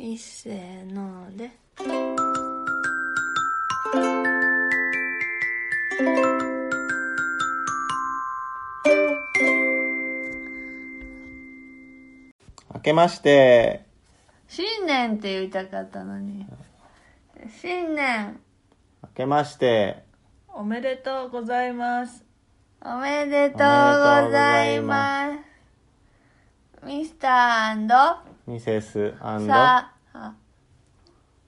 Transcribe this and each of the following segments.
いっせーので。明けまして、新年って言いたかったのに。新年。明けまして、おめでとうございます。おめでとうございます。ミスターミセスさあ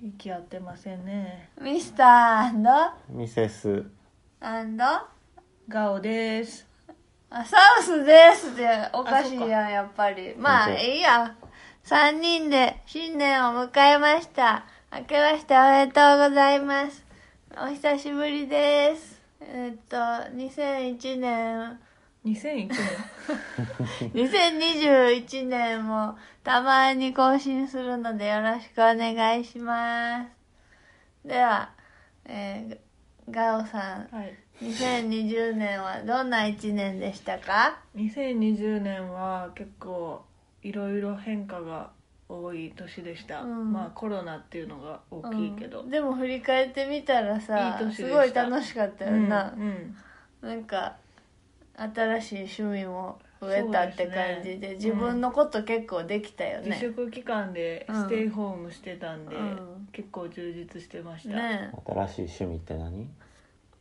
息合ってませんね。ミスターミセス、アンガオです。あサウスですっておかしいやんやっぱり。まあいいや。3人で新年を迎えました。明けましておめでとうございます。お久しぶりです。えっと2001年2001年2021年もたまに更新するのでよろしくお願いします。では、えーガオさんはい。2020年はどんな1年でしたか？2020年は結構いろいろ変化が多い年でした。うん。まあコロナっていうのが大きいけど。うん。でも振り返ってみたらさすごい楽しかったよな、うんうん。なんか新しい趣味も増えたって感じでね。自分のこと結構できたよ自ね、粛期間でステイホームしてたんで、うん。結構充実してました。ね新しい趣味って何？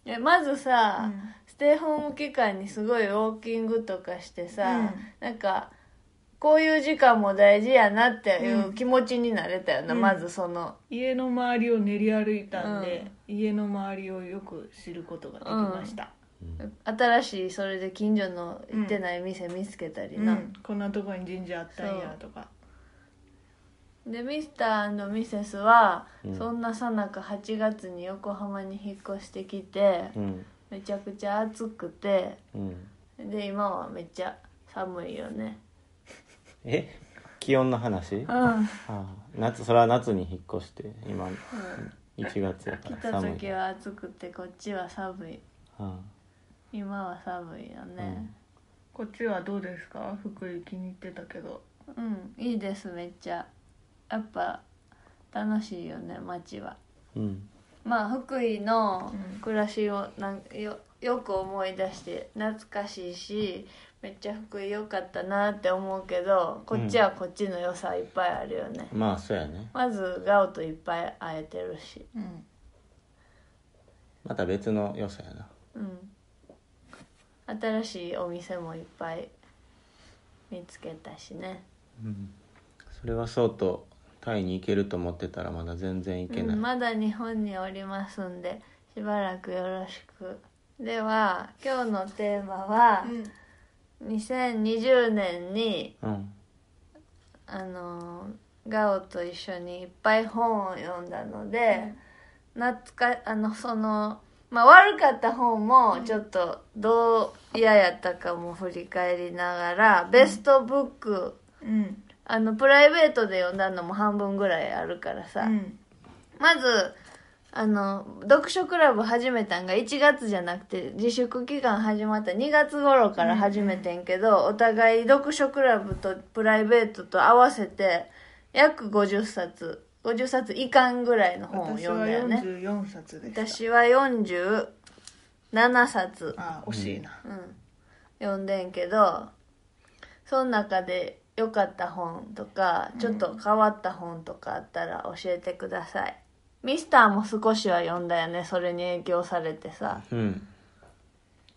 えまずさ、うん。ステイホーム期間にすごいウォーキングとかしてさ、うん。なんかこういう時間も大事やなっていう気持ちになれたよな、うん。まずその。家の周りを練り歩いたんで、家の周りをよく知ることができました。新しいそれで近所の行ってない店見つけたりな、うん、こんなとこに神社あったんやとか。でミスターミセスは、うん。そんなさなか8月に横浜に引っ越してきて、うん。めちゃくちゃ暑くてうん。で今はめっちゃ寒いよね。え？気温の話？うん。ああ夏、それは夏に引っ越して、今、1月やか来たら寒い。時は暑くてこっちは寒い。あ今は寒いよね。こっちはどうですか？福井気に入ってたけど。うん、いいですめっちゃ。やっぱ楽しいよね街は。あうん。まあ福井のうん。暮らしをなんよよく思い出して懐かしいしめっちゃ福井良かったなって思うけどこっちはこっちの良さいっぱいあるよね、まあ、そうやね。まずガオといっぱい会えてるし。うん。また別の良さやな。うん新しいお店もいっぱい見つけたしね、うん。それはそうと、タイに行けると思ってたらまだ全然行けない。うん、まだ日本におりますんでしばらくよろしくでは今日のテーマは、2020年にうん。あのガオと一緒にいっぱい本を読んだので、懐かあのそのまあ悪かった本もちょっとどう嫌やったかも振り返りながら、ベストブックうん。あのプライベートで読んだのも半分ぐらいあるからさ、うん。まずあの読書クラブ始めたんが1月じゃなくて自粛期間始まった2月頃から始めてんけど、お互い読書クラブとプライベートと合わせて約50冊50冊いかんぐらいの本を私は読んだよね。44冊でした。私は47冊、あ惜しいな、うん、読んでんけどその中で良かった本とかちょっと変わった本とかあったら教えてください、ミスターも少しは読んだよねそれに影響されてさ。うん。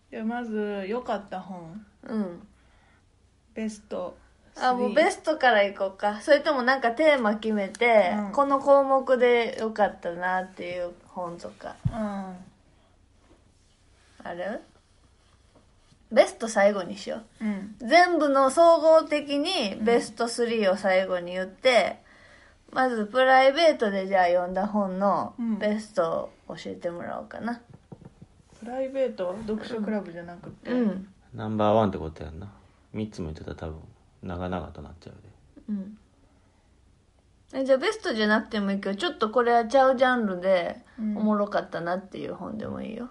でまず良かった本。うん。ベストあもうベストからいこうか。それともなんかテーマ決めて、うん。この項目で良かったなっていう本とか。トうん。ある？ベスト最後にしよう。うん。全部の総合的にベスト3を最後に言って、まずプライベートでじゃあ読んだ本のうん。ベストを教えてもらおうかな。プライベートは読書クラブじゃなくて、うん。ナンバーワンってことやんな。3つも言ってたら多分、長々となっちゃうで。うん。えじゃあベストじゃなくてもいいけどちょっとこれはちゃうジャンルでうん。おもろかったなっていう本でもいいよ、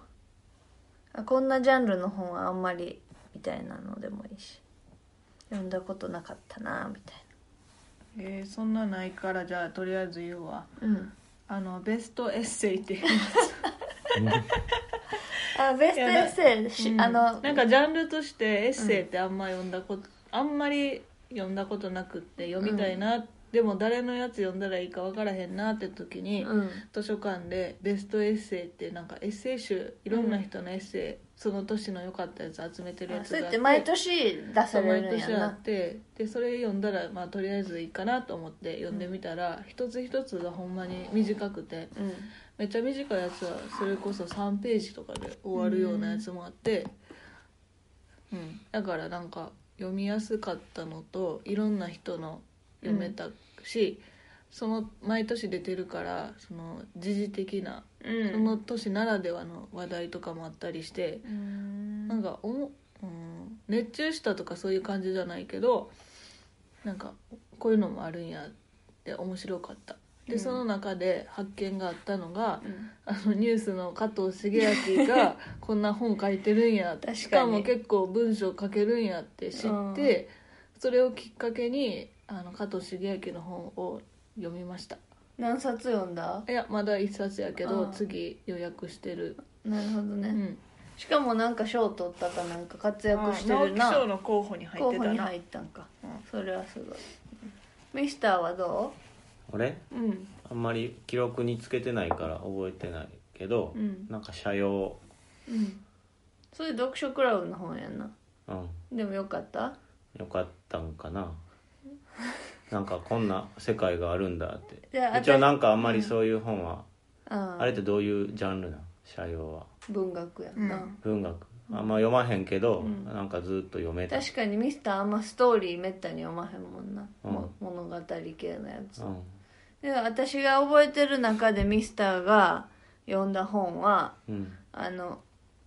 あこんなジャンルの本はあんまりみたいなのでもいいし。読んだことなかったなみたいえーそんなないからじゃあとりあえず言うわ。うん。あのベストエッセイっていう あベストエッセイし、うんあのなんかジャンルとしてエッセイってあんま読んだこと、あんまり読んだことなくって読みたいな、でも誰のやつ読んだらいいか分からへんなって時に、うん。図書館でベストエッセイってなんかエッセイ集いろんな人のエッセイ、その年の良かったやつ集めてるやつがあってて毎年出されるん毎年あやなってでそれ読んだら、まあ、とりあえずいいかなと思って読んでみたら、一つ一つがほんまに短くてうん。めっちゃ短いやつはそれこそ3ページとかで終わるようなやつもあって、うん、だからなんか読みやすかったのといろんな人の読めたし、その毎年出てるからその時事的な、うん。その年ならではの話題とかもあったりして、うん。なんかおも、うん、熱中したとかそういう感じじゃないけどなんかこういうのもあるんやって面白かったで、うん。その中で発見があったのがうん。あのニュースの加藤茂明が こんな本書いてるんや。確かに。しかも結構文章書けるんやって知って、それをきっかけにあの加藤茂明の本を読みました。何冊読んだ？いやまだ一冊やけど次予約してる、なるほどね、うん、しかもなんか賞取ったかなんか活躍して直るな。木賞の候補に入候ってたな。補に入ったんか、うん。それはすごい。ミスターはど俺ううん。あんまり記録につけてないから覚えてないけど、うん。なんか社用。うん。それ読書クラブの本やんな。うん。でもよかった？よかったんかな。なんかこんな世界があるんだって。じゃあ一応なんかあんまりそういう本は、ああ。れってどういうジャンルなん社用は。文学やんな、うん文学あんま読まへんけど、うん。なんかずっと読めた。確かにミスターあんまストーリーめったに読まへんもんな、うん。も物語系のやつ、うん。で私が覚えてる中でミスターが読んだ本はうん。あの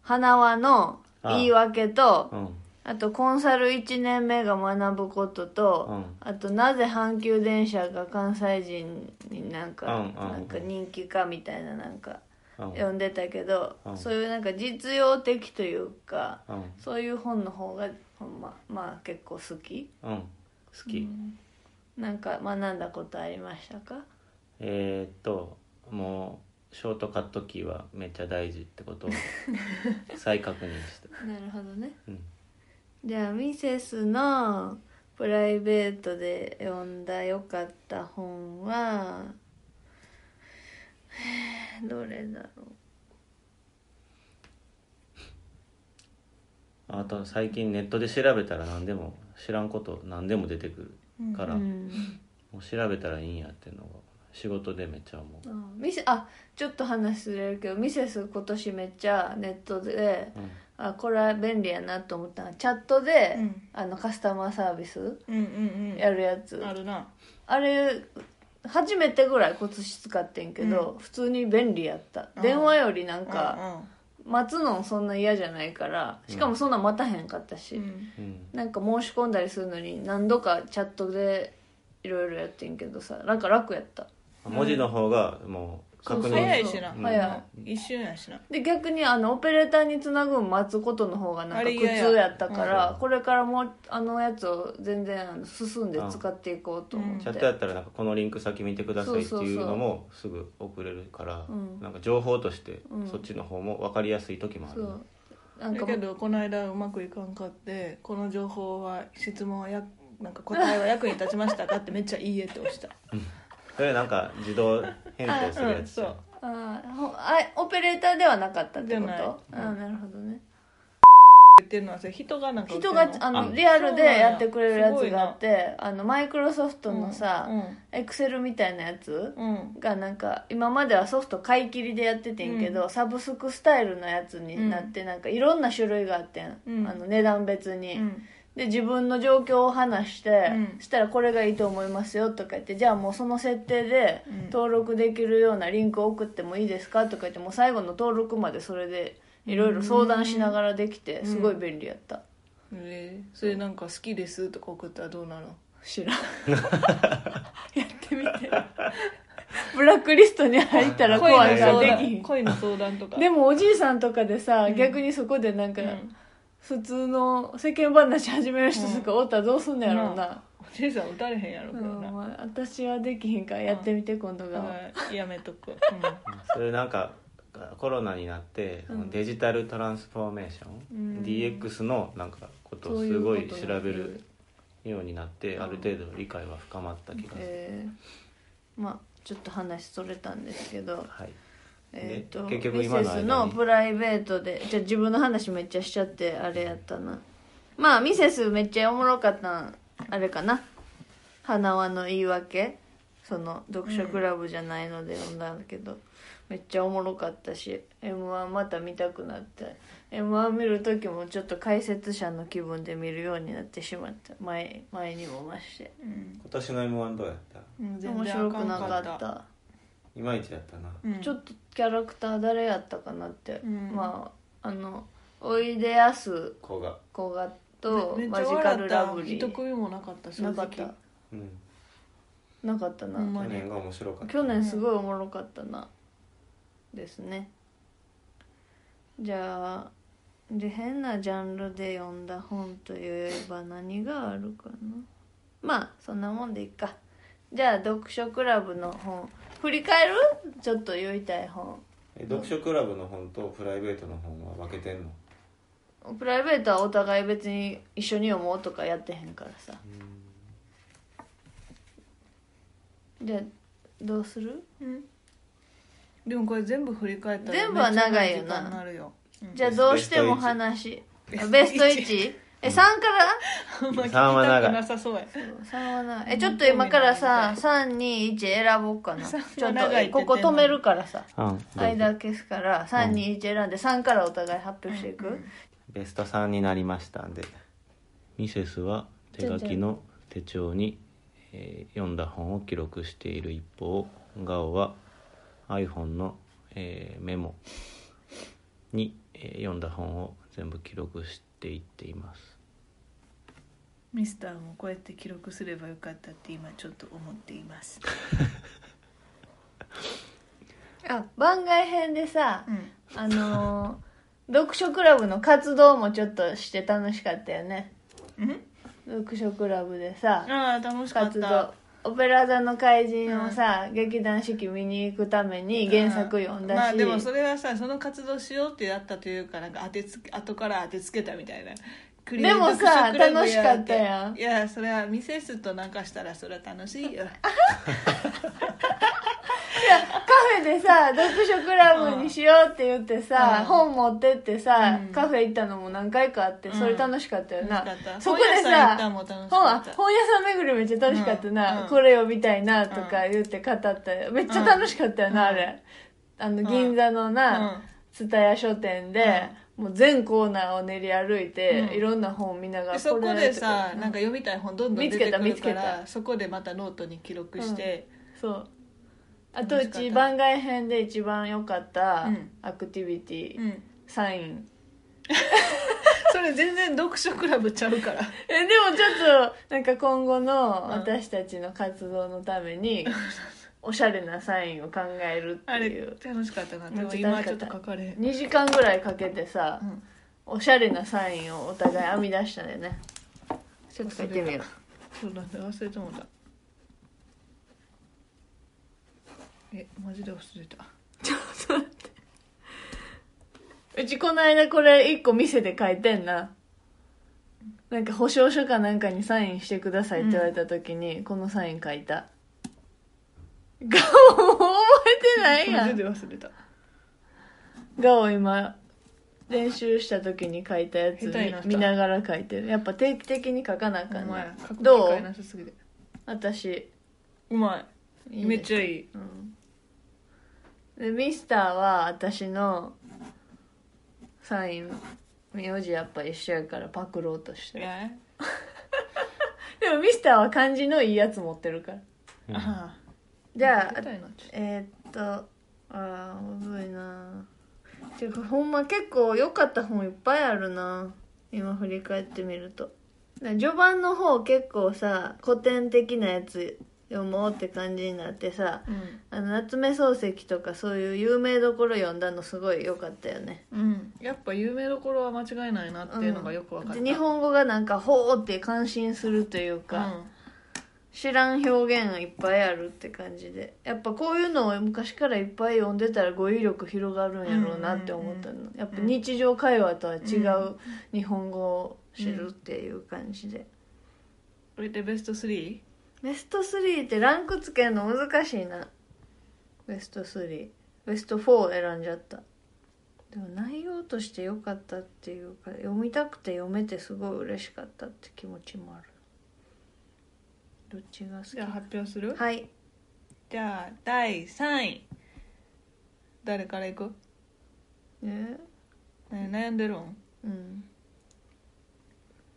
花輪の言い訳とうん。あとコンサル1年目が学ぶことと、うん。あとなぜ阪急電車が関西人になんか、うんうん。なんか人気かみたいななんかうん読んでたけど、うん。そういうなんか実用的というかうん。そういう本の方がほんままあ結構好き。うん。好き、なんか学んだことありましたか？えー、っともうショートカットキーはめっちゃ大事ってことを 再確認した。なるほどね。うん。じゃあミセスのプライベートで読んだ良かった本はえー どれだろあと最近ネットで調べたら何でも知らんこと何でも出てくるから、う、うん。もう調べたらいいんやっていうのが仕事でめっちゃ思う、あミセあちょっと話ずれるけどミセス今年めっちゃネットでうん。あこれは便利やなと思ったのはチャットで、うん。あのカスタマーサービスうんうんうん。やるやつ、あるな。あれ初めてぐらい骨子使ってんけど、普通に便利やった。うん。電話よりなんうか、ん。待つのそんな嫌じゃないからしかもそんな待たへんかったし、うん。うん。なんか申し込んだりするのに何度かチャットでいろいろやってんけどさなんか楽やった。文字の方がもう確認。早いしな。うん。早一瞬やしな。で逆にあのオペレーターにつなぐん待つことの方がなんか苦あれ嫌や。痛やったからうん。これからもうあのやつを全然あの進んで使っていこうと思って、チャットやったらなんかこのリンク先見てくださいっていうのもすぐ送れるからうん。なんか情報としてうん。そっちの方も分かりやすい時もある、そう。なんかだけどこの間うまくいかんかってこの情報は質問はやなんか答えは役に立ちましたかってめっちゃ「いいえ」って押した。それなんか自動返答するやつじゃん。あう。んあオペレーターではなかったってこじゃなあーなるほどね。言ってるのはそれ人がなんか人があのあリアルでやってくれるやつがあってあのマイクロソフトのさうんエクセルみたいなやつうんがなんか今まではソフト買い切りでやっててんけど、サブスクスタイルのやつになってなんかいろんな種類があってん、うん。あの値段別に、うんで自分の状況を話して、うん。したらこれがいいと思いますよとか言ってじゃあもうその設定でうん。登録できるようなリンクを送ってもいいですか？とか言ってもう最後の登録までそれでいろいろ相談しながらできてすごい便利やった、え。ーそれなんか好きですとか送ったらどうなの？知らん。やってみて。ブラックリストに入ったら恋怖いからの相できひん。談。恋の相談とか。でもおじいさんとかでさ、うん。逆にそこでなんか、うん普通の世間話始める人とかおったらどうすんのやろうな、おジェイさん打たれへんやろこれな、まあ私はできひんからやってみて今度が、はいやめとく、うそれなんかコロナになって、うん。デジタルトランスフォーメーション、うん。DX のなんかことをすごい調べるようになってうんある程度理解は深まった気がする、えー。まあちょっと話それたんですけど。はいえー、と結局ミセス今のプライベートでじゃあ自分の話めっちゃしちゃってあれやったな。まあミセスめっちゃおもろかったんあれかな。花輪の言い訳。その読書クラブじゃないので読んだんだけど、めっちゃおもろかったし m 1また見たくなって。m 1見る時もちょっと解説者の気分で見るようになってしまった。前前にも増して。ん。今年の m 1どうやった？うん、全面然白くなかったいまいちやったな。うん。ちょっとキャラクター誰やったかなって、うん。まああのおいでやす子がこがとめっちゃマジカル笑ったラブリー。一組もなかった正直。なかった？うん。なかったな、去年が面白かった。去年すごいおもろかったな、ですね。じゃあで変なジャンルで読んだ本といえば何があるかな？まあそんなもんでいいか。じゃあ読書クラブの本振り返る？ちょっと言いたい本。え読書クラブの本とプライベートの本は分けてんの？プライベートはお互い別に一緒に読もうとかやってへんからさ。じゃあどうする？うん。でもこれ全部振り返ったら全部は長いよな。めっちゃ長時間になるよ、うん。じゃあどうしても話。ベストベスト 1? 1? え3から？まなさそうや。3はなえちょっと今からさ321選ぼうかな。三ちょっとここ止めるからさ。うん間消すから321選んで3からお互い発表していく、ベスト3になりましたんでミセスは手書きの手帳に、えー読んだ本を記録している一方ガオは iPhone の、えーメモに、えー読んだ本を全部記録していっています。ミスターもこうやって記録すればよかったって今ちょっと思っています。あ番外編でさうん。あのー読書クラブの活動もちょっとして楽しかったよね。うん？読書クラブでさああ楽しかっ活動。たオペラ座の怪人をさ、劇団四季見に行くために原作読んだし、まあでもそれはさその活動しようってやったというかなんか当てつけ後から当てつけたみたいなクリエイでもさ楽しかったやん。いやそれはミセスとなんかしたらそれは楽しいよ。カフェでさ読書クラブにしようって言ってさ、うん。本持ってってさ、うん。カフェ行ったのも何回かあってうん。それ楽しかったよな、そこでさ本屋さん巡りめっちゃ楽しかったな、これ読みたいなとか言って語ったよ。めっちゃ楽しかったよな、うん。あれ。あの銀座のな蔦屋書店で、もう全コーナーを練り歩いて、うん。いろんな本見ながらでそこれでさとなんか読みたい本どんどん出てくる見つけた見つけからそこでまたノートに記録して、そうあとう。楽しかった。ち番外編で一番良かったうん。アクティビティ、うん。サイン。それ全然読書クラブちゃうから。えでもちょっとなんか今後の私たちの活動のために おしゃれなサインを考えるってあれいう楽しかったな。でもめっちゃ今ちょっと書かれへん、2時間ぐらいかけてさ、うん。おしゃれなサインをお互い編み出したんだよね。ちょっと書いてみよう。そうだね忘れてもうたえマジで忘れた。うちこの間これ1個店で書いてんな。なんか保証書かなんかにサインしてくださいって言われた時に、このサイン書いたガオ覚えてないやん。で忘れた。ガオ今練習した時に書いたやつ下手になった見ながら書いてる。やっぱ定期的に書かなあかんお前ね書くどう機会なさすぎて。私。うまい。いいめっちゃいい。うん。でミスターは私のサイン名字やっぱ一緒やからパクろうとしてる。え でもミスターは漢字のいいやつ持ってるから。うん。あじゃあえーっとあーむずいな。てかほんま結構良かった本いっぱいあるな。今振り返ってみると。序盤の方結構さ古典的なやつ読もうって感じになってさたあの夏目漱石とかそういう有名どころ読んだのすごい良かったよね。うん、うん、やっぱ有名どころは間違いないなっていうのがよく分かった、で日本語がなんか「ほう」って感心するといううか、ん知らん表現がいっぱいあるって感じで。やっぱこういうのを昔からいっぱい読んでたら語彙力広がるんやろうなって思ったの、やっぱ日常会話とは違う日本語を知るっていう感じで、これでベスト 3? ベスト3ってランクつけるの難しいな。ベスト3ベスト4選んじゃった。でも内容として良かったっていうか読みたくて読めてすごい嬉しかったって気持ちもあるどっちが好き？じゃあ発表する？はい。じゃあ第3位。誰からいく、え？ね、悩んでるん？うん。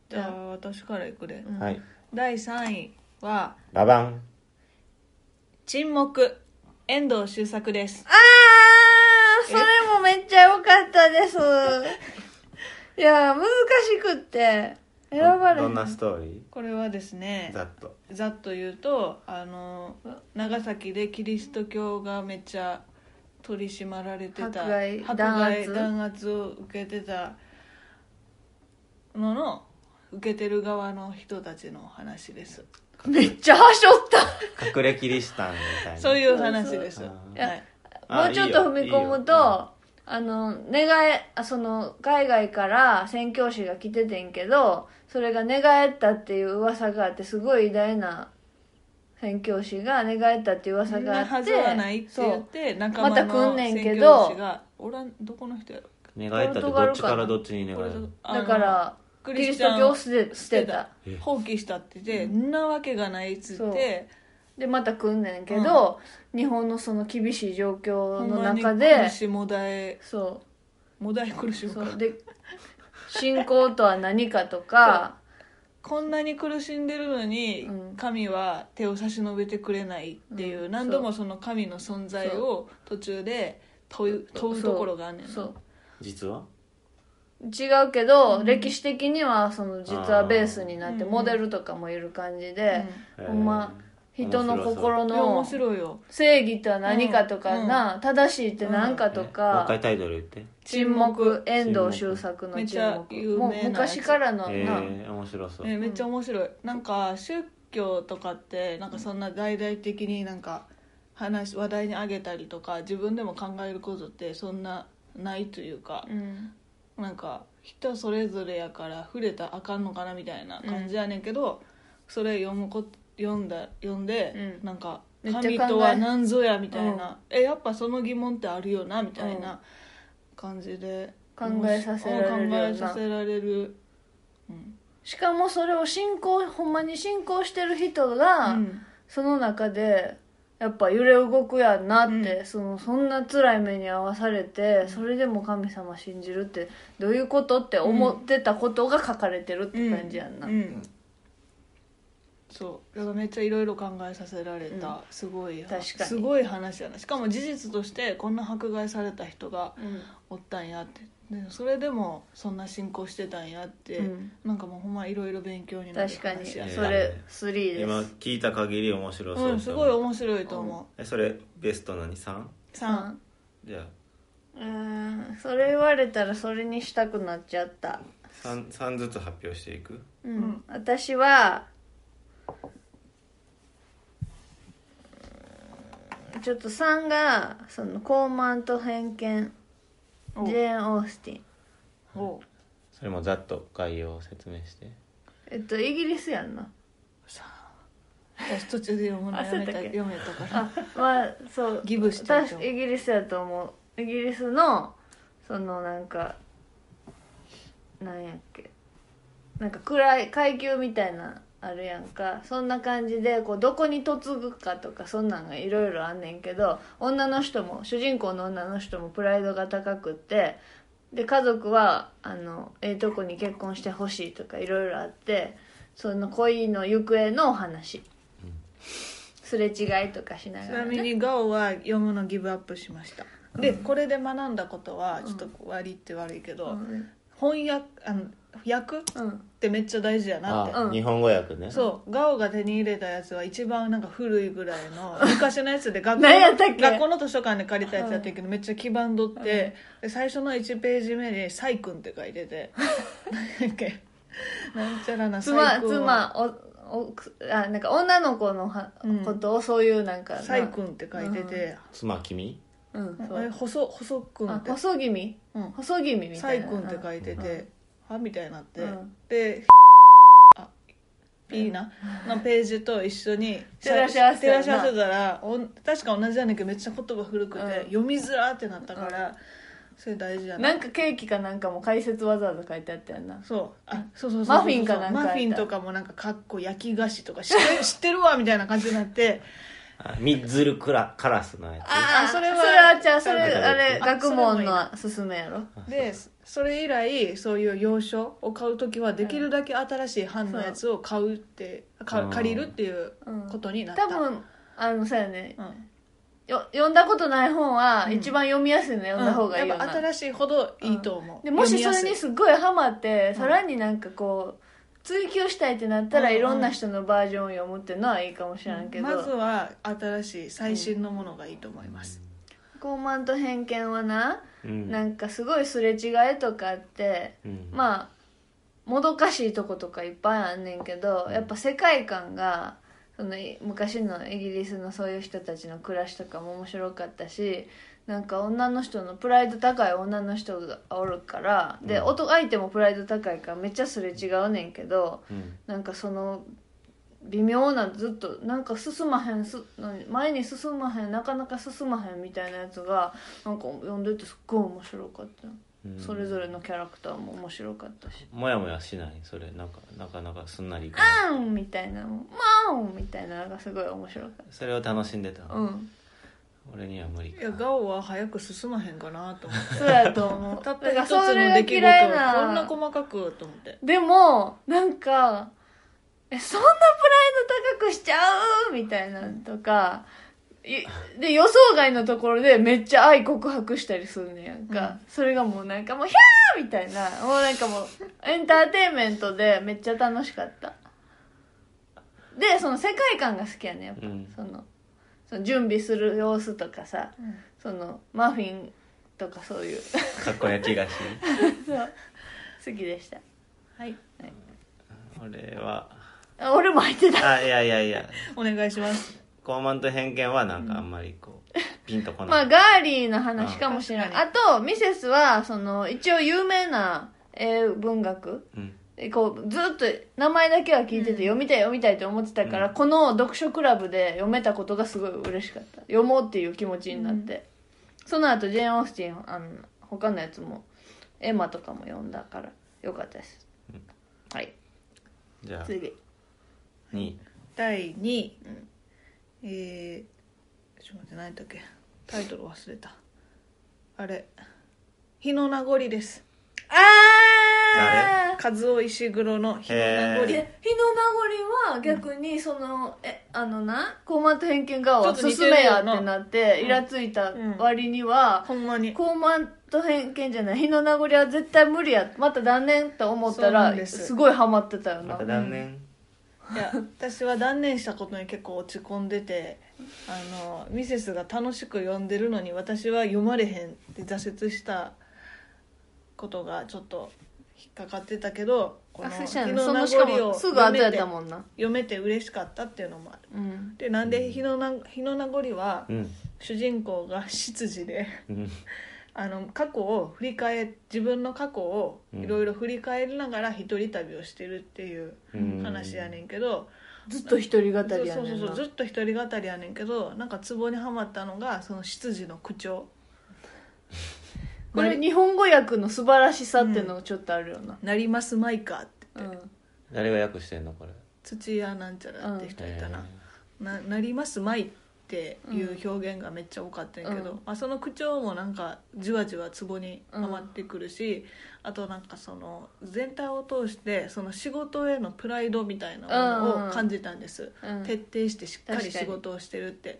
じゃあ私からいくで、うん。はい。第3位は。ババン「沈黙」遠藤周作です。あーそれもめっちゃ良かったです。いや難しくって選ばれどんなストーリこれはですねーざっと。ざっと言うとあの長崎でキリスト教がめっちゃ取り締まられてた迫害迫弾害圧？弾圧を受けてたのの受けてる側の人たちの話です。めっちゃはしょった。隠れキリシタンみたいな。そういう話です。もうちょっと踏み込むといいよあの寝返あその海外から宣教師が来ててんけどそれが寝返ったっていう噂があってすごい偉大な宣教師が寝返ったっていう噂があってなはずはないって言って仲間また来の宣ど教師がおらんどこの人やろ寝返ったってどっちからどっちに寝返るあのだからクキリスト教を捨て捨てた。え放棄したって言って、ん。なわけがないっつってでまた来んねんけど、日本のその厳しい状況のほんまに中で苦しもだえ。そもだえ苦しむか。うそう。で信仰とは何かとか こんなに苦しんでるのに、うん神は手を差し伸べてくれないっていう、うん。何度もその神の存在を途中で問う問うところがあんねんな。そう。実は？違うけど、歴史的にはその実はベースになってうん。モデルとかもいる感じで、えーほんま人の心うんい。や面の白いよ。正義とは何かとかな、正しいって何かともう一か、回タイトル言って沈黙遠藤周作のめっち沈ゃ有黙もう昔からのな、えー、面白そう、えめっちゃ面白いなん。か宗教とかってなん。かそん。な大々的になん。か話話題に上げたりとか自分でも考えることってそん。なないというかうん。なん。か人それぞれやから触れたらあかん。のかなみたいな感じやねん。けど、それ読むこ読んだ読んで、うん。なんかめっちゃ考え神とは何ぞやみたいな、えやっぱその疑問ってあるよなみたいな感じで、考えさせられるような。考えさせられる、うん。しかもそれを信仰ほんまに信仰してる人が、うん。その中でやっぱ揺れ動くやんなって、そのそんな辛い目に遭わされて、それでも神様信じるってどういうことって思ってたことが書かれてるって感じやんな、うん。うんそう。だからめっちゃいろいろ考えさせられた、うん。すごい確かに。すごい話やな。しかも事実としてこんな迫害された人がうん。おったんやって。でそれでもそんな信仰してたんやって、うん。なんかもうほんまいろいろ勉強になる確かに。話やそれ3です。今聞いた限り面白そうう。んすごい面白いと思えそれベスト何？3? う、三。じゃあ。うん。それ言われたらそれにしたくなっちゃった。3, 3ずつ発表していく？うん、ん。私はうんちょっと3がその高慢と偏見。お。ジェーン・オースティン。お。それもざっと概要を説明して。えっとイギリスやんな。さあ。私途中で読むのやめた。読めたから。あまあそう。ギブしちゃう確かイギリスやと思う。イギリスのそのなんかなんやっけ？なんか暗い階級みたいなあるやんか。そんな感じでこうどこに嫁ぐかとかそんなんがいろいろあんねんけど女の人も主人公の女の人もプライドが高くってで家族はあのええとこに結婚してほしいとかいろいろあってその恋の行方のお話。すれ違いとかしなちがら、ね、なみにガオは読むのギブアップしました。でこれで学んだことはちょっと悪いって悪いけど、うん。翻訳あの訳っうん。てめっちゃ大事やなって。あ、うん。日本語訳ね。そう。ガオが手に入れたやつは一番なんか古いぐらいの昔のやつで学校何やったっけ？学校の図書館で借りたやつやってるけどめっちゃ黄ばんどって、で最初の1ページ目に「サイ君」って書いてて。何やっけなんちゃらなサ妻イ君妻はおくあなんか女の子のは、うん。ことをそういうなんかなサイ君って書いてて、妻君？うんそあれう細細くんあって。細気味うん。細気味みサたいな。イ君って書いてて、はみたいになって、うん。であピーナのページと一緒に 照らし合わせた。らな照らし合わせたらおん確か同じやねんけどめっちゃ言葉古くて、うん。読みづらってなったから、それ大事やな。なんかケーキかなんかも解説わざわざ書いてあったよな。そう。あそうそうそうそうマフィンかなんかマフィンとかもなんかかっこ焼き菓子とか知ってる知ってるわみたいな感じになって。あミッズルクラカラスのやつ。あそれはそれはじゃあそれああれあ学問のそ勧めやろ。でそれ以来そういう洋書を買う時はできるだけ新しい版のやつを買うってかうん。借りるっていううん。ことになった、多分あのそうやね。うん。よ読んだことない本はうん一番読みやすいの読んだ方がいいよな、やっぱ新しいほどいいと思う、でもしそれにすっごいハマって、うん。さらになんかこう追求したいってなったら、うんうんいろんな人のバージョンを読むっていうのはいいかもしれんけど、まずは新しい最新のものがいいと思います、傲慢と偏見はな、うん。なんかすごいすれ違いとかあって、うん。まあもどかしいとことかいっぱいあんねんけど、うん。やっぱ世界観がそのい昔のイギリスのそういう人たちの暮らしとかも面白かったしなんか女の人のプライド高い女の人がおるからで、うん。男相手もプライド高いからめっちゃすれ違うねんけどうん。なんかその微妙なずっとなんか進まへんす何前に進まへんなかなか進まへんみたいなやつがなんか読んでてすっごい面白かった。よ、うん。それぞれのキャラクターも面白かった。しもやもやしない。それなんかなかなかすんなりいか「ない。あん!」みたいな「マン!」みたいなのがすごい面白かっそれを楽しんでた、たうん。俺には無理いやガオは早く進まへんかなと思って。そうやと思う。たった一つの出来事こんなな細かくと思って。でもなんかえそんなプライド高くしちゃう？みたいなのとかいで予想外のところでめっちゃ愛告白したりするねやんか、うん。それがもうなんかもうヒャー！みたいな。もうなんかもうエンターテインメントでめっちゃ楽しかった。でその世界観が好きやねやっぱ、うん。そのその準備する様子とかさそのマフィンとかそういう。かっこ焼き菓子そう。好きでした。はい。俺はあ俺も入ってた。あいやいやいや。お願いします。傲慢と偏見はなんかあんまりこう、ピンとこない、まあガーリーな話かもしれない。うん。あとミセスはその一応有名な英文学。うん。でこうずっと名前だけは聞いてて読みたい読みたいと思ってたから、うん。この読書クラブで読めたことがすごい嬉しかった。読もうっていう気持ちになって、その後ジェーン・オースティンあの他のやつもエマとかも読んだからよかったです、うん。はい。じゃあ次2第2位、えー、ちょっと待って何やったっけ。タイトル忘れた。あれ。日の名残です。ああ和夫石黒の日の名残。日の名残は逆にその、えあのな「高慢と偏見が」はちょっと似て進めやってなって、うん。イラついた割には、ほんまに。高慢と偏見じゃない。日の名残は絶対無理やまた断念と思ったらすごいハマってたよな。また断念、いや私は断念したことに結構落ち込んでてあのミセスが楽しく読んでるのに私は読まれへんって挫折したことがちょっと引っかかってたけどこの日の名残を読めてやったもんな。読めて嬉しかったっていうのもある。うん。でなんで日のな日の名残はうん。主人公が執事でうんあの過去を振り返自分の過去をいろいろ振り返りながら一人旅をしてるっていううん。話やねんけど、ずっと一人語そうりやねんな。そうそうずっと一人語りやねんけどなんかツボにはまったのがその執事の口調。これ日本語訳の素晴らしさっていうのがちょっとあるよな「なりますまいか」ってうん言って、誰が訳してんのこれ。土屋なんちゃらって人いたな。え「ななりますまい」っていう表現がめっちゃ多かったんやけど、うん。まあ、その口調もなんかじわじわツボにはまってくるし、あとなんかその全体を通してその仕事へのプライドみたいなものを感じたんです、うん。徹底してしっかり仕事をしてるって。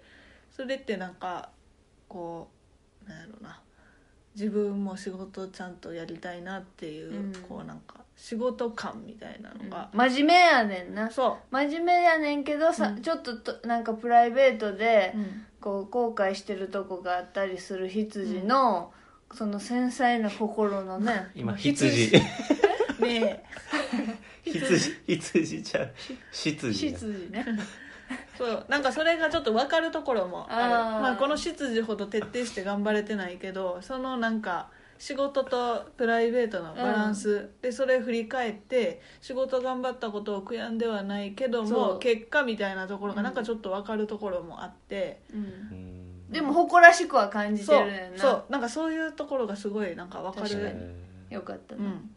それってなんかこうなんやろうな。自分も仕事ちゃんとやりたいなっていう、うん。こうなんか仕事感みたいなのが、真面目やねんな。そ真面目やねんけどさ、うん。ちょっととなんかプライベートで、う、うん。こう後悔してるとこがあったりする羊の、その繊細な心のね 今羊。羊。ね 羊。羊。ちゃう。執事執や。事ね。そう。なんかそれがちょっと分かるところもある。あー。まあ、この執事ほど徹底して頑張れてないけどそのなんか仕事とプライベートのバランス、でそれ振り返って仕事頑張ったことを悔やんではないけども結果みたいなところがなんかちょっと分かるところもあって、うん。うん。でも誇らしくは感じてそうるねんな。そう。なんかそういうところがすごいなんか分かる。よかったね、うん。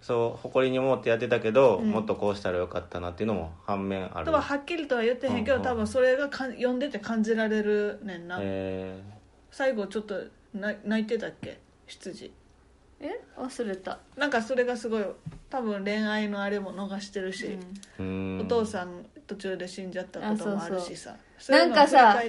そう誇りに思ってやってたけど、うん。もっとこうしたらよかったなっていうのも反面ある。とははっきりとは言ってへんけど、うんうん。多分それがかん読んでて感じられるねんな、え最後ちょっとな泣いてたっけ？執事え？忘れた、なんかそれがすごい多分恋愛のあれも逃してるし、お父さん途中で死んじゃったこともあるしさ。なんかさ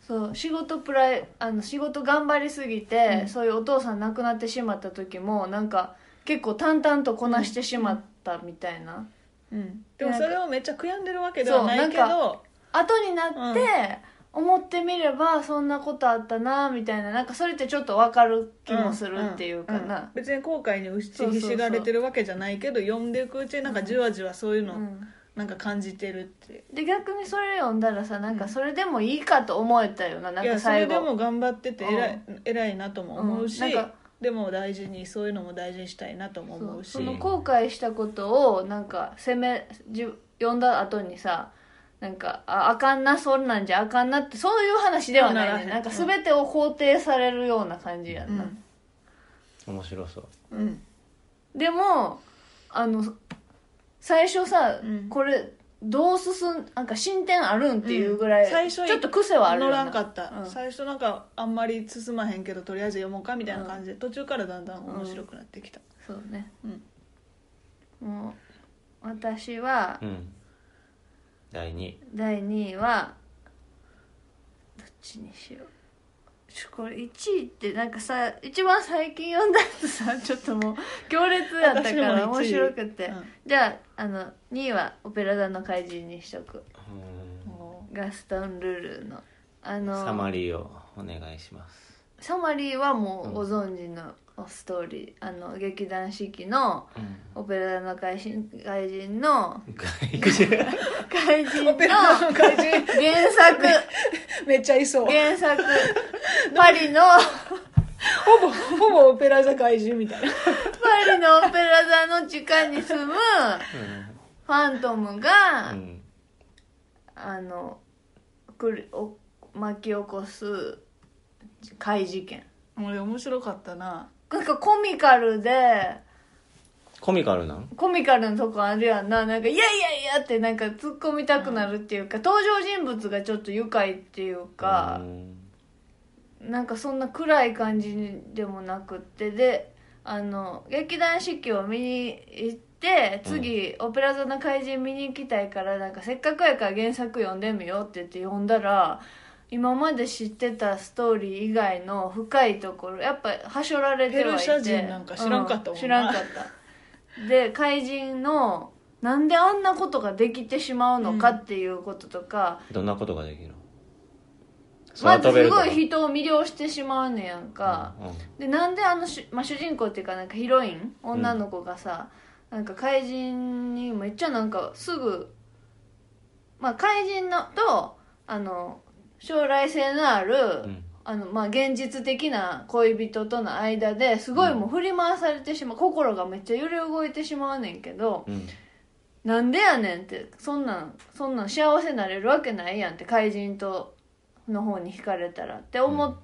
そう仕事プライあの仕事頑張りすぎて、うん。そういうお父さん亡くなってしまった時もなんか結構淡々とこなしてしまったみたいな、うん。でもそれをめっちゃ悔やんでるわけではないけど後になって、思ってみればそんなことあったなみたいななんかそれってちょっと分かる気もするっていうかんんな、別に後悔に打ちそうそうそうひしがれてるわけじゃないけど読んでいくうちになんかじわじわそういうのうん。なんか感じてるって、で逆にそれ読んだらさなんかそれでもいいかと思えたよななんいやそれか最後でも頑張ってて偉い,、偉いなとも思うし、でも大事にそういうのも大事にしたいなとも思うし。そう。その後悔したことをなんか責めじ読んだ後にさなんかああかんなそんなんじゃあかんなってそういう話ではないね。なんか全てを肯定されるような感じやんな、面白そう。うん。でもあの最初さ、うん。これどう進んなんか進展あるんっていうぐらい、うん最初ちょっと癖はあるよ乗な。らんかった、うん。最初なんかあんまり進まへんけどとりあえず読もうかみたいな感じで、途中からだんだん面白くなってきた、そうね。うん。もう私はうん第2第2位はどっちにしよう。ちょこれ1位ってなんかさ一番最近読んだやつさ ちょっともう強烈やったから面白くて、うん。じゃああの2位は「オペラ座の怪人」にしとく。うん。ガストン・ルルーの。あのサマリーをお願いします。サマリーはもうご存知のストーリー、あの劇団四季のうん。オペラ座の怪人怪人の外人。怪人の原作。めっちゃいそう。原作。パリのほぼほぼオペラ座怪人みたいな。パリのオペラ座の地下に住むファントムが、うん。あのくりお巻き起こす怪事件。俺面白かったななんかコミカルで。コミカルなん？コミカルなとこあるやんな。なんか「いやいやいや」ってなんか突っ込みたくなるっていうか、登場人物がちょっと愉快っていうかう、ん。なんかそんな暗い感じでもなくって。であの劇団四季を見に行って次、オペラ座の怪人見に行きたいからなんかせっかくやから原作読んでみようって言って読んだら今まで知ってたストーリー以外の深いところやっぱはしょられてはいて。ペルシャ人なんか知らんかったもんな。う知らんかった。で怪人のなんであんなことができてしまうのかっていうこととか、どんなことができるの？まずすごい人を魅了してしまうねやんとか、かでなんであのし、まあ、主人公っていうかなんかヒロイン女の子がさ、なんか怪人にめっちゃなんかすぐまあ怪人のとあの将来性のある、うん。あのまあ現実的な恋人との間ですごいもう振り回されてしまう、心がめっちゃ揺れ動いてしまうねんけど、うん。なんでやねんってそんなんそんなん幸せになれるわけないやんって怪人との方に惹かれたらって思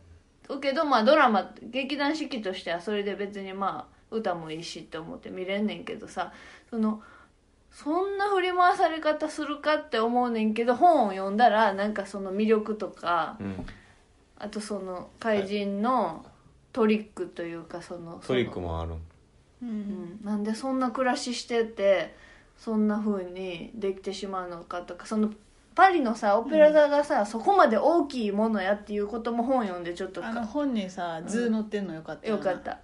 うけど、まあドラマ劇団四季としてはそれで別にまあ歌もいいしって思って見れんねんけどさそのそんな振り回され方するかって思うねんけど本を読んだらなんかその魅力とかうん。あとその怪人のトリックというかそのトリックもある。ううん。ん、なんでそんな暮らししててそんな風にできてしまうのかとかそのパリのさオペラ座がさ、そこまで大きいものやっていうことも本読んでちょっとあの本にさ図載ってんのよかったな。よかった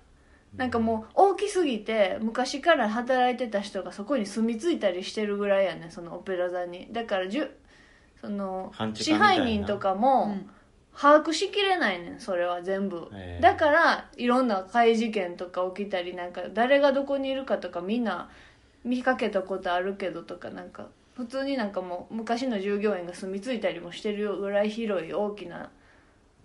なんかもう大きすぎて昔から働いてた人がそこに住み着いたりしてるぐらいやねそのオペラ座に。だからじゅその支配人とかうもん。把握しきれないねんそれは全部、ええ。だからいろんな怪事件とか起きたりなんか誰がどこにいるかとかみんな見かけたことあるけどとかなんか普通になんかもう昔の従業員が住み着いたりもしてるぐらい広い大きな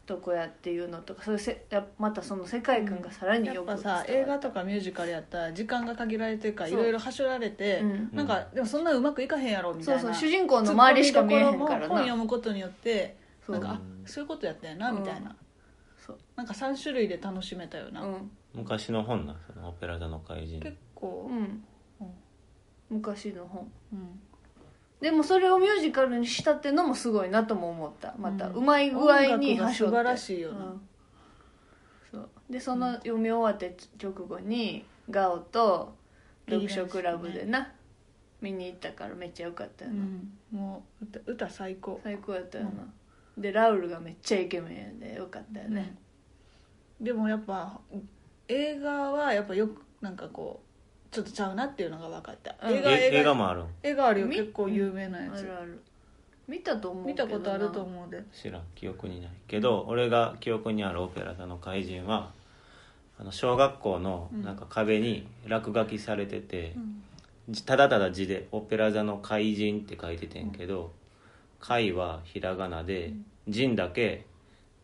とこやっていうのとかそういうせやまたその世界観がさらにやっよくぱさ映画とかミュージカルやったら時間が限られてるからいろいろはしょられて、うん。なんかでもそんなうまくいかへんやろみたいな。そうそう主人公の周りしか見えへんからツッコミどころも本な。読むことによってそう。なんかあうん。そういうことやったよなうん。みたいな、そう。なんか3種類で楽しめたよな、うん。昔の本なそのオペラ座の怪人。結構。う、ん。うん。昔の本。うんでもそれをミュージカルにしたってのもすごいなとも思った。またうんうまい具合に音楽がはしょって素晴らしいよなうん。そう。でその読み終わって直後にガオと読書クラブでな見に行ったからめっちゃ良かったよな、うん。もう歌歌最高。最高やったよな、でラウルがめっちゃイケメンでよかったよね、でもやっぱ映画はやっぱよくなんかこうちょっとちゃうなっていうのが分かった、うん。映画え映映画画もあるん？映画あるよ。み？結構有名なやつ。あるある。見たと思う見たことあるとう思うで。知らん。記憶にないけど俺が記憶にあるオペラ座の怪人はあの小学校のなんか壁に落書きされてて、ただただ字で「オペラ座の怪人」って書いててんけど「怪」はひらがなで「人」だけ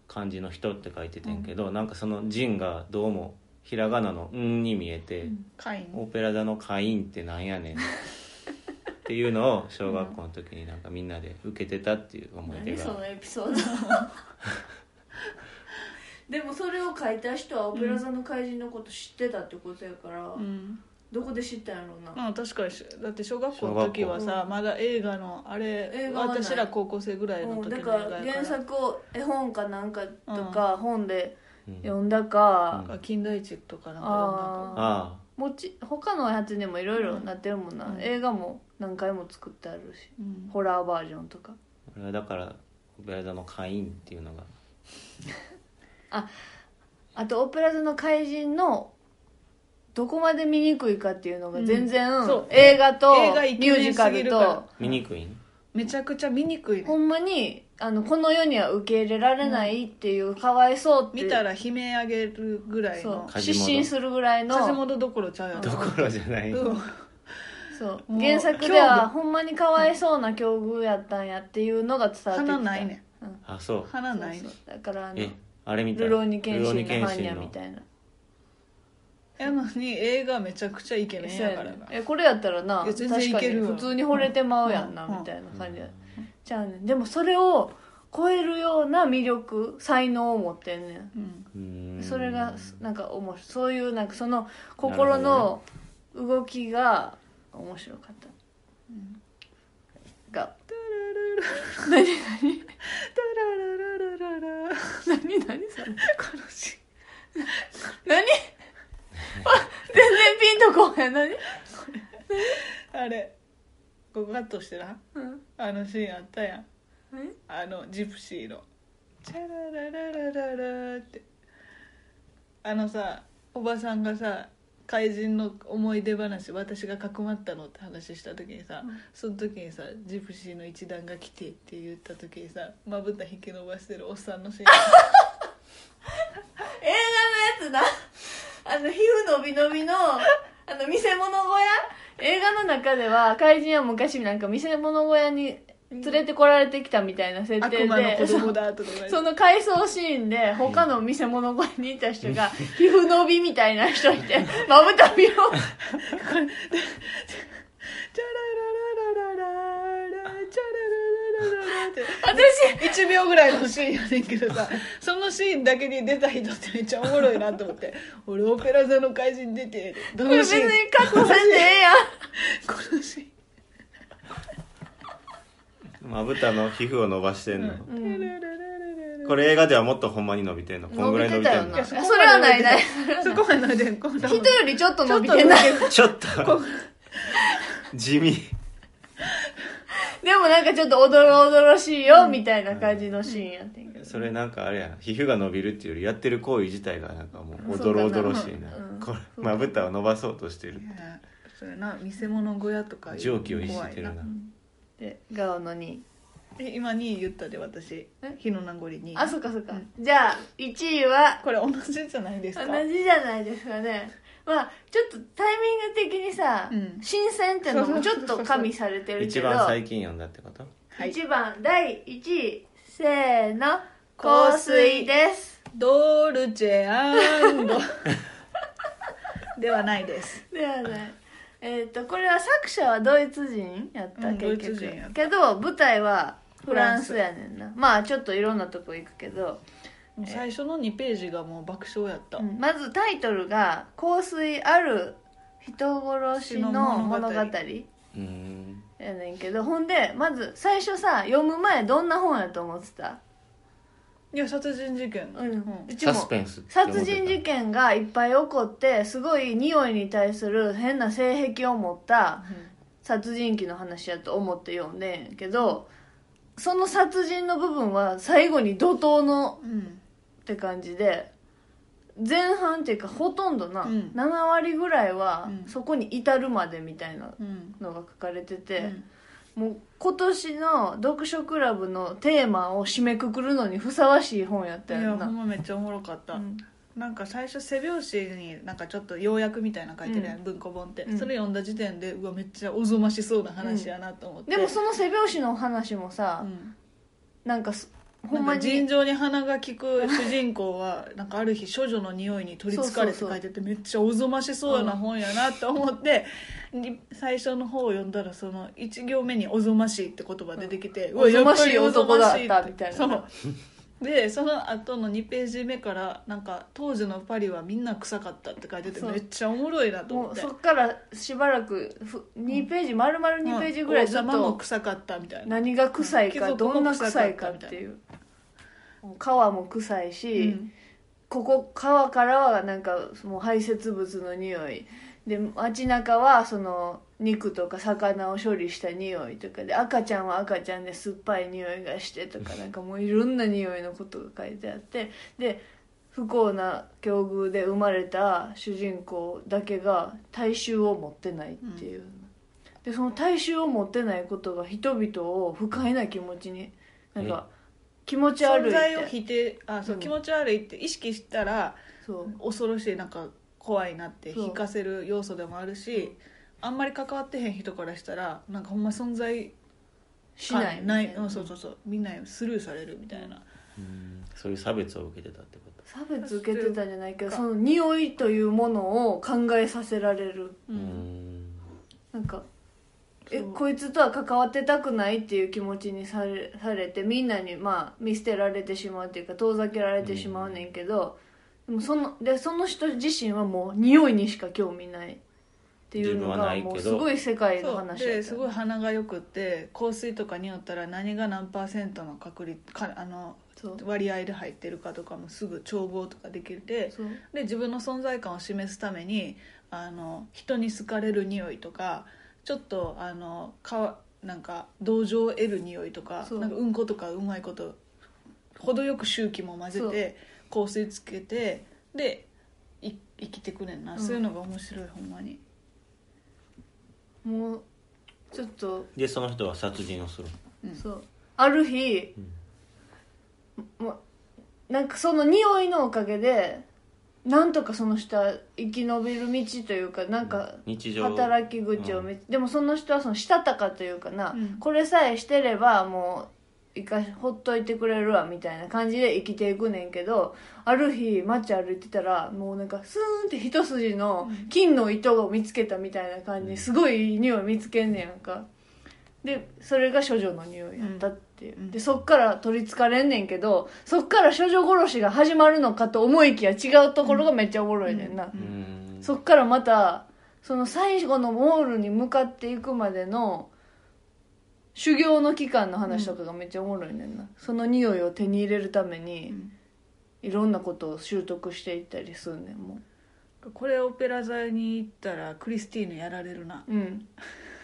漢字の「人」って書いててんけど、なんかその「人」がどうもひらがなの「ん」に見えて、オペラ座の会員ってなんやねん。っていうのを小学校の時になんかみんなで受けてたっていう思い出が。何そのエピソード。でもそれを書いた人はオペラ座の怪人のこと知ってたってことやから、うん。どこで知ったんやろうな、まあ確かに。しだって小学校の時は小さまだ映画のあれ映画私ら高校生ぐらいのうん、時の映だから。画やから原作を絵本かなんかとか本でうん読んだか、うん。金田一とかなんかああもち他のやつにもいろいろなってるもんな、うん。映画も何回も作ってあるし。うん。ホラーバージョンとか。あ俺はだからオペラ座の会員っていうのが。あとオペラ座の怪人のどこまで見にくいかっていうのが全然、映画とミュージカルと。見にくいんめちゃくちゃ見にくいね。ほんまにあのこの世には受け入れられないっていう、かわいそうって見たら悲鳴あげるぐらいそう。の失神するぐらいの。風元どころちゃうやんところじゃない、うん。そう。もう原作ではほんまにかわいそうな境遇やったんやっていうのが伝わってきた。花ないね。うん。あそう。花ないね。そうそう。だからあのえあれみた？いルローニケンシンの。ニャみたいな。やのに映画めちゃくちゃイケメンそうやからな。えこれやったらないや全然確かにいけるわ普通に惚れてまうやんな、うんみたいな感じや、じゃあねでもそれを超えるような魅力才能を持ってんねん。うん。それがなんか面白い。そういうなんかその心の動きが面白かった、が。何何？タララララララ。何何それ？このシ何？あ 全然ピンとこうへん。何？あれここカットしてな。うん。あのシーンあったやん。え？あのジプシーの「チャララララララ」って。あのさおばさんがさ怪人の思い出話私がかくまったのって話した時にさ、その時にさジプシーの一団が来てって言った時にさまぶた引き伸ばしてるおっさんのシーン。映画のやつなあの皮膚のびのびのあの見せ物小屋？映画の中では怪人は昔なんか見せ物小屋に連れてこられてきたみたいな設定でその回想シーンで他の見せ物小屋にいた人が 皮膚のびみたいな人いてまぶたびを チャラララチャララララララって私。1秒ぐらいのシーンやねんけどさそのシーンだけに出た人ってめっちゃおもろいなと思って。俺オペラ座の怪人出てどこれ別のシーン？にカットせんでええやん。このシーン。まぶたの皮膚を伸ばしてんの、うん。これ映画ではもっとほんまに伸びてんの。こんぐらい伸びてんの。それはないない。そこまで伸びてん人よりちょっと伸びてない。ちょっと。地味でもなんかちょっとおどろおどろしいよみたいな感じのシーンやってんけど。それなんかあれやな皮膚が伸びるっていうよりやってる行為自体がなんかもうおどろおどろしいな。うん。これまぶたを伸ばそうとしてるそれな見せ物小屋とか蒸気をいじってるな。怖いでガオのにえ今2位言ったで私。え？日の名残に。あそっかそっか、うじゃあ1位はこれ同じじゃないですか？同じじゃないですかねまあちょっとタイミング的にさ、うん。新鮮っていうのもちょっと加味されてるけ一ど番最近読んだってこと？はい。一番第1位せーの香水です。ドルチェド。ではないです。ではねえっ、とこれは作者はドイツ人やった、うん結局。ドイツ人やった。けど舞台はフランスフやねんな。まあちょっといろんなとこ行くけど、もう最初の2ページがもう爆笑やった、うん。まずタイトルが「香水ある人殺しの物語」うん。やねんけどほんでまず最初さ読む前どんな本やと思ってた？いや殺人事件。うん。うちサもスペンス殺人事件がいっぱい起こってすごい匂いに対する変な性癖を持った殺人鬼の話やと思って読んでんけどその殺人の部分は最後に怒涛のうんって感じで前半っていうかほとんどな、うん。7割ぐらいはうん。そこに至るまでみたいなうん。のが書かれてて、うん。もう今年の読書クラブのテーマを締めくくるのにふさわしい本やったいやよなほんまめっちゃおもろかった、うん。なんか最初背表紙になんかちょっと要約みたいなの書いてるやん、うん。文庫本って、うん。それ読んだ時点でうわめっちゃおぞましそうな話やなと思って、でもその背表紙の話もさ、うん。なんかすほなんまに。尋常に。鼻が利く主人公はなんかある日処女の匂いに取りつかれて書いててめっちゃおぞましそうな本やなと思って、に最初の方を読んだらその1行目に「おぞましい」って言葉出てきて、うん。わやっぱりおぞましい男だったみたいなでその後の2ページ目からなんか当時のパリはみんな臭かったって書いててそう。めっちゃおもろいなと思って。もうそっからしばらくふ2ページ丸々2ページぐらいずっうん王様もと臭かったみたいな。何が臭いか貴族もどんな臭いかっていう。もう皮も臭いし、うん。ここ川からはなんかもう排泄物の匂いで街中はその肉とか魚を処理した匂いとかで赤ちゃんは赤ちゃんで酸っぱい匂いがしてとかなんかもういろんな匂いのことが書いてあってで不幸な境遇で生まれた主人公だけが体臭を持ってないっていう、でその体臭を持ってないことが人々を不快な気持ちになんか気持ち悪いっ存在をて否定あそう、うん。気持ち悪いって意識したら恐ろしいなんか怖いなってそう。引かせる要素でもあるしあんまり関わってへん人からしたらなんかほんま存在しないみたないな。うんそうそうそう。みんなスルーされるみたいな、うん。そういう差別を受けてたってこと？差別受けてたんじゃないけどその匂いというものを考えさせられる。ううんん。なんかえそう。こいつとは関わってたくないっていう気持ちにされされてみんなにまあ見捨てられてしまうっていうか遠ざけられてしまうねんけど、でもそのでその人自身はもう匂いにしか興味ない。っていうの自分はながいけど。もうすごい世界のそう話やった。ですごい鼻がよくって香水とかによったら何が何パーセントの確率かあのそう。割合で入ってるかとかもすぐ帳簿とかできて。そう。で自分の存在感を示すためにあの人に好かれる匂いとかちょっとあのかなんか同情を得る匂いとかそう。なんかうんことかうまいこと程よく周期も混ぜて香水つけてでい生きてくねんな、うん。そういうのが面白いほんまに。もうちょっと。でその人は殺人をする。うん。そう。ある日、もうなんかその匂いのおかげでなんとかその人は生き延びる道というかなんか日常。働き口を見、でもその人はそのしたたかというかな、うん。これさえしてればもういかほっといてくれるわみたいな感じで生きていくねんけどある日街歩いてたらもうなんかスーンって一筋の金の糸を見つけたみたいな感じですごいいい匂い見つけんねやんか。でそれが処女の匂いやったっていう、うん。でそっから取りつかれんねんけどそっから処女殺しが始まるのかと思いきや違うところがめっちゃおもろいねんな、うん。うん。そっからまたその最後のモールに向かっていくまでの修行の期間の話とかがめっちゃおもろいねんな、その匂いを手に入れるためにうん。いろんなことを習得していったりすんねんもこれオペラ座に行ったらクリスティーヌやられるな。ううん。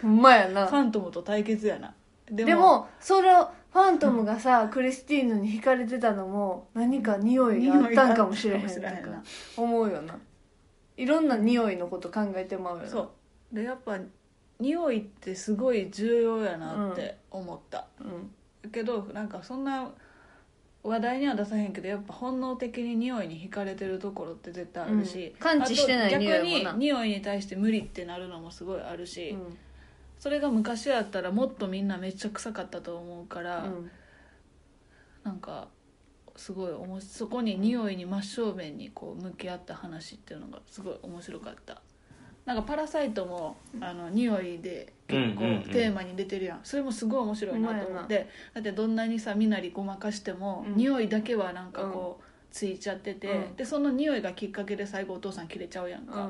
ほんまやな。ファントムと対決やな。ででもそれをファントムがさ、クリスティーヌに惹かれてたのも何か匂いがあったんかもしれへんとか思うよな。いろんな匂いのこと考えてまうよな。そう。でやっぱ匂いってすごい重要やなって思った、うん。けどなんかそんな話題には出さへんけどやっぱ本能的に匂いに惹かれてるところって絶対あるし、うん。感知してない逆に匂いに対して無理ってなるのもすごいあるし、うん。それが昔やったらもっとみんなめっちゃ臭かったと思うから、うん。なんかすごいおもしそこに匂いに真正面にこう向き合った話っていうのがすごい面白かったなんか「パラサイトも」あの匂いで結構うんうん。うんテーマに出てるやん。それもすごい面白いなと思って。だってどんなにさ身なりごまかしても、うん。匂いだけはなんかこう、ついちゃってて、うん。でその匂いがきっかけで最後お父さん切れちゃうやんか、だ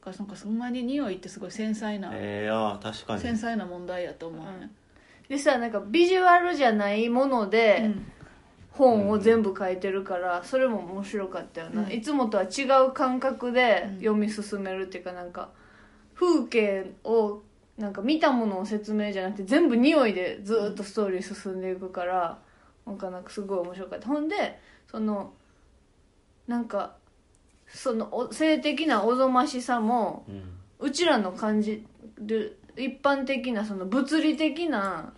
からなんかそんなに匂いってすごい繊細な、えー、あー確かに。繊細な問題やと思うね、でさなんかビジュアルじゃないもので、うん本を全部書いてるからそれも面白かったよな、うん。いつもとは違う感覚でうん。読み進めるっていうかなんか風景をなんか見たものを説明じゃなくて全部匂いでずっとストーリー進んでいくからなんかなんかすごい面白かった。ほんでそのなんかそのお性的なおぞましさもうん。うちらの感じる一般的なその物理的な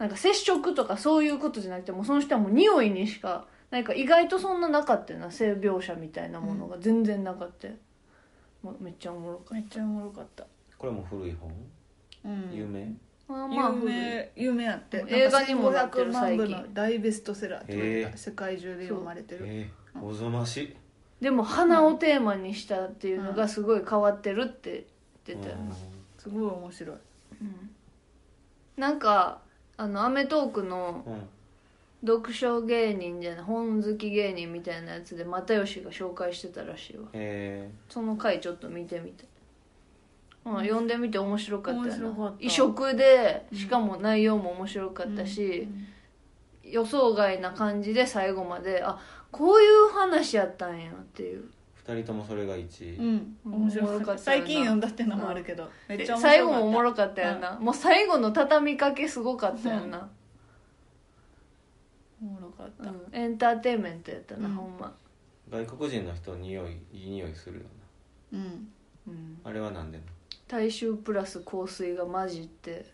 なんか接触とかそういうことじゃなくてもうその人はもう匂いにしかなんか意外とそんななかったよな性描写みたいなものが全然なかっためっちゃおもろかっめっちゃおもろかった、これも古い本、うん、有名？たまあまあ有古い。名有名やって。映画にもなってるなんか1500万部最近。の大ベストセラーって言われへえた世界中で読まれてる。えー、おぞまし。でも花をテーマにしたっていうのがすごい変わってるって言ってたよな、すごい面白い。なんかあの『アメトーーク』の読書芸人じゃない本好き芸人みたいなやつで又吉が紹介してたらしいわ。えその回ちょっと見てみて、うん、読んでみて面白かったよ面白かった。な異色でしかも内容も面白かったし、予想外な感じで最後まであこういう話やったんやっていう。ー、2人ともそれが1位、うん。面白かったおもろかったよな。最近読んだっていうのもあるけど、めっちゃ面白かった。最後もおもろかったよな、もう最後の畳みかけすごかったよな、おもろかった、うん。エンターテインメントやったな、うん。ほんま、外国人の人匂いいい匂いするようん。うん、なあれはなんでな大衆プラス香水が混じって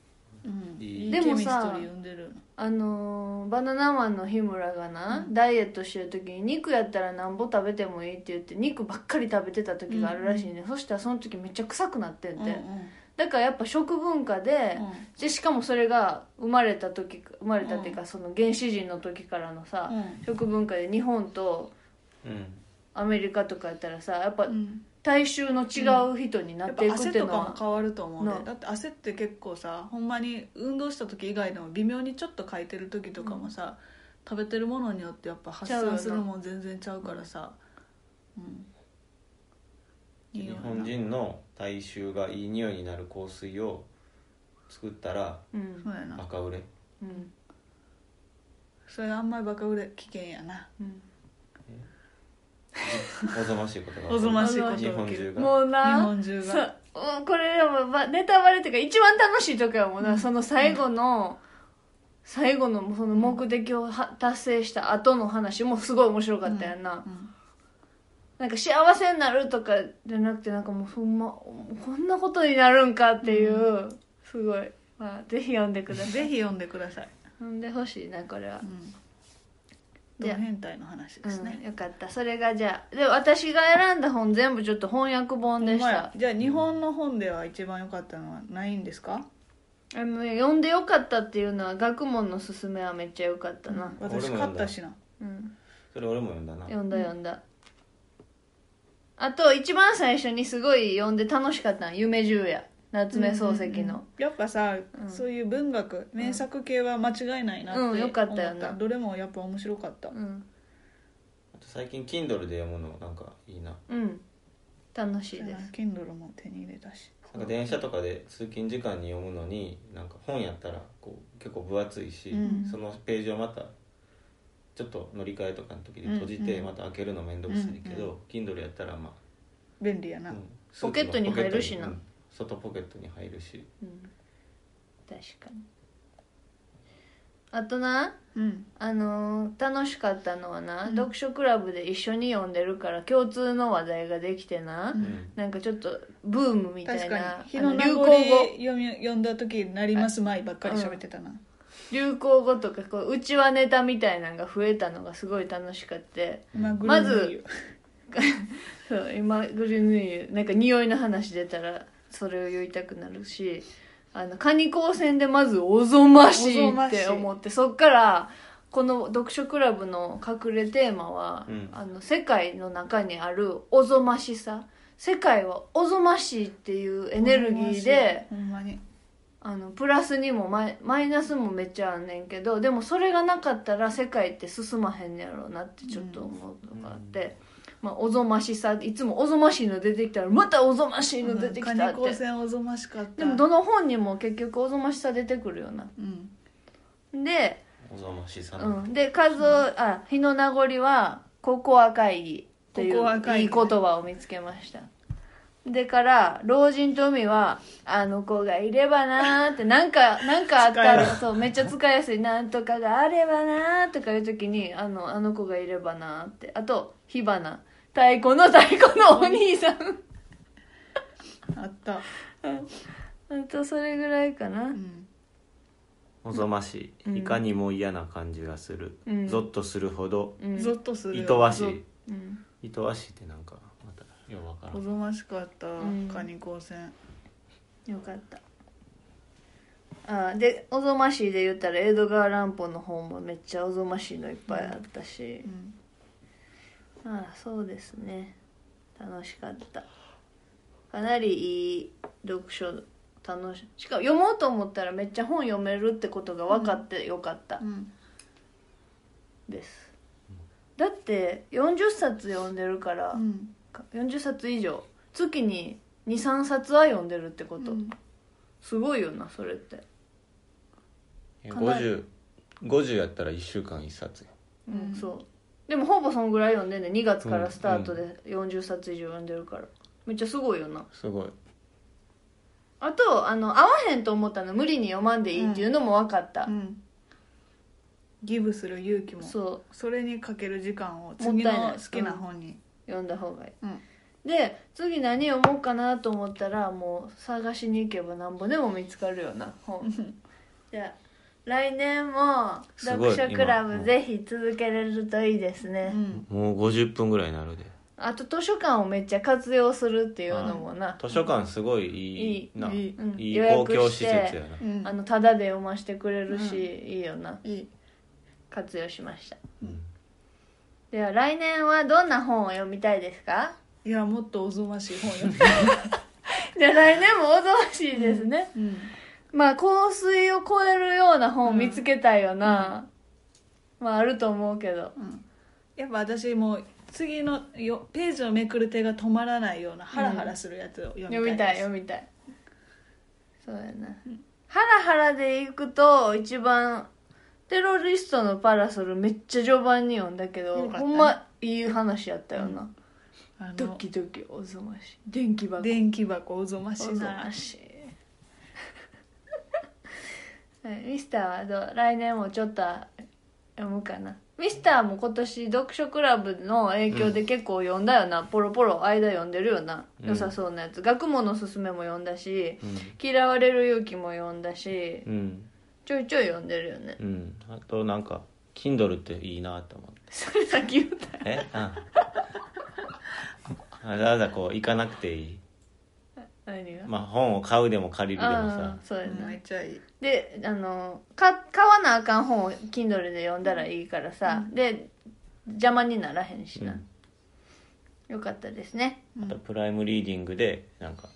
うん、でもさケミストリー読んでるあのーバナナマンの日村がな、うん。ダイエットしてる時に肉やったらなんぼ食べてもいいって言って肉ばっかり食べてた時があるらしいね、そしたらその時めっちゃ臭くなってんて、うんうん。だからやっぱ食文化で、でしかもそれが生まれた時生まれたっていうか、その原始人の時からのさ、うん。食文化で日本とうん。アメリカとかやったらさやっぱうん大衆の違う人になやっていくって汗というのは、かも変わると思うね。なだって汗って結構さほんまに運動した時以外でも微妙にちょっとかいてる時とかもさ、食べてるものによってやっぱ発散するもん全然ちゃうからさ。うん。日本人の体臭がいい匂いになる香水を作ったらうん。そうやな。バカ売れ。うん。それあんまりバカ売れ危険やな。うん おぞましいことが。おぞましいこと日本中が。日もうな。本中が。そううんこれでもまネタバレっていうか一番楽しい時はもうな、その最後の、最後のその目的をは達成した後の話もすごい面白かったやんな、うん。なんか幸せになるとかじゃなくてなんかもうほんまこんなことになるんかっていう、すごい。まあぜひ読んでください。ぜひ読んでください、読んでほしいなこれは。う、ん、ド変態の話ですね、うん、よかった。それがじゃあで私が選んだ本全部ちょっと翻訳本でした。や。じゃあ日本の本では一番良かったのはないんですか、あのね読んでよかったっていうのは学問のすすめはめっちゃよかったな、私買ったしな。うん、それ俺も読んだな。読んだ読んだ、あと一番最初にすごい読んで楽しかったの夢十夜夏目漱石の、やっぱさ、うん。そういう文学名作系は間違いないなって思うんよかったよな。どれもやっぱ面白かった、うん。あと最近 Kindle で読むのなんかいいな。うん。楽しいです。Kindle も手に入れたし。なんか電車とかで通勤時間に読むのになんか本やったらこう結構分厚いし、うん。そのページをまたちょっと乗り換えとかの時に閉じてうんまた開けるの面倒くさいけど、うん。Kindle やったらまあ、便利やな、うん。ポケットに入るしな。うん外ポケットに入るし。うん。確かに。あとなうん。あのー楽しかったのはな、うん。読書クラブで一緒に読んでるから共通の話題ができてな、うん。うんなんかちょっとブームみた確かいなに。日の名流行語読み読んだ時なります前ばっかり喋ってたな、流行語とかこううちわネタみたいなのが増えたのがすごい楽しかって。ままず そう今グリヌイなんか匂いの話出たらそれを言いたくなるしあのカニ高専でまずおぞましいって思ってそっからこの読書クラブの隠れテーマは、うん。あの世界の中にあるおぞましさ。世界はおぞましいっていうエネルギーであのプラスにもマイマイナスもめっちゃあんねんけどでもそれがなかったら世界って進まへんねやろうなってちょっと思うのがあって、まあ、おぞましさいつもおぞましいの出てきたらまたおぞましいの出てきたって。専おぞましかった。でもどの本にも結局おぞましさ出てくるよな。うん。で,、おぞましさ。のうん、で数あ日の名残はココア会議という会議いい言葉を見つけました。でから老人と海はあの子がいればなーってなんか なんかあったらそうめっちゃ使いやすいなんとかがあればなーとかいう時にあのあの子がいればなーって。あと火花太鼓の太鼓のお兄さん。あった。あとそれぐらいかな。うん。おぞましうん。いいかにも嫌な感じがする、うん。ゾッとするほど。うん。ゾッとする。いとわしい。うん。いとわしいってなんかまた。ようわからんおぞましかった。んカニ高専。よかった。あでおぞましいで言ったらエドガー・ランポの本もめっちゃおぞましいのいっぱいあったし。う、んああそうですね。楽しかった。かなりいい読書楽ししかも読もうと思ったらめっちゃ本読めるってことが分かってよかった。うん。です、だって40冊読んでるから、うん。40冊以上月に23冊は読んでるってこと、うん。すごいよなそれって。えかなり 50, 50やったら1週間1冊や。うん、うんそうでもほぼそんぐらい読んでんね。2月からスタートで40冊以上読んでるから。めっちゃすごいよな。すごい。あとあの合わへんと思ったの無理に読まんでいいっていうのも分かった。う、ん。ギブする勇気も。そう。それにかける時間をも次ったいないの好きな本に読んだ方がいい。うん。で次何読もうかなと思ったらもう探しに行けばなんぼでも見つかるよな本。じゃあ来年も読書クラ今ブぜひ続けれるといいですね、うん。もう50分ぐらいになるで。あと図書館をめっちゃ活用するっていうのもな、図書館すごいいいな。いいうん。いい予約公共施設してやな。うん。あのタダで読ませてくれるし、ういいよな。いい。活用しました。うん。では来年はどんな本を読みたいですか？いやもっとおぞましい本読み じゃあ来年もおぞましいですね、うんまあ香水を超えるような本見つけたいよな、まああると思うけど。うん。やっぱ私もう次のよページをめくる手が止まらないようなハラハラするやつを読みたい読みたいです読みたい。そうやな、ハラハラでいくと一番テロリストのパラソルめっちゃ序盤に読んだけどよかった。ねほんまいい話やったよな、あドのキドキおぞましい。電気箱。電気箱おぞましおぞなましいミスターはどう？来年もちょっと読むかな。ミスターも今年読書クラブの影響で結構読んだよな、ポロポロ間読んでるよな、うん。良さそうなやつ。学問のすすめも読んだしうん。嫌われる勇気も読んだしうん。ちょいちょい読んでるよね。うん。あとなんか Kindle っていいなと思って。それさっき言ったえ？あ。わざわざこう行かなくていい何が、まあ本を買うでも借りるでもあさ。あそうやな、めっちゃいい。であのか買わなあかん本を Kindle で読んだらいいからさ、で邪魔にならへんしな、うん。よかったですね。あとプライムリーディングでなんか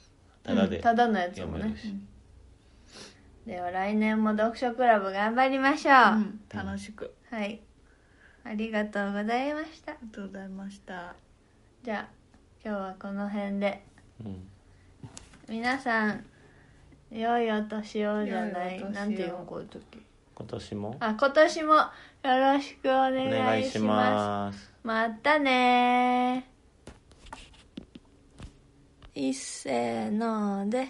ただでうんただのやつもめるし、では来年も読書クラブ頑張りましょう、うん楽しく。はい。ありがとうございました。ありがとうございました。じゃあ今日はこの辺で。うん皆さん良いお年をじゃない良いお年をなんていうのこういう時。今年も？あ今年もよろしくおお願願いしいします。ますまたねー。いっせーので。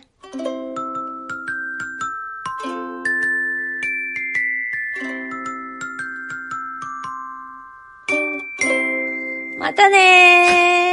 またねー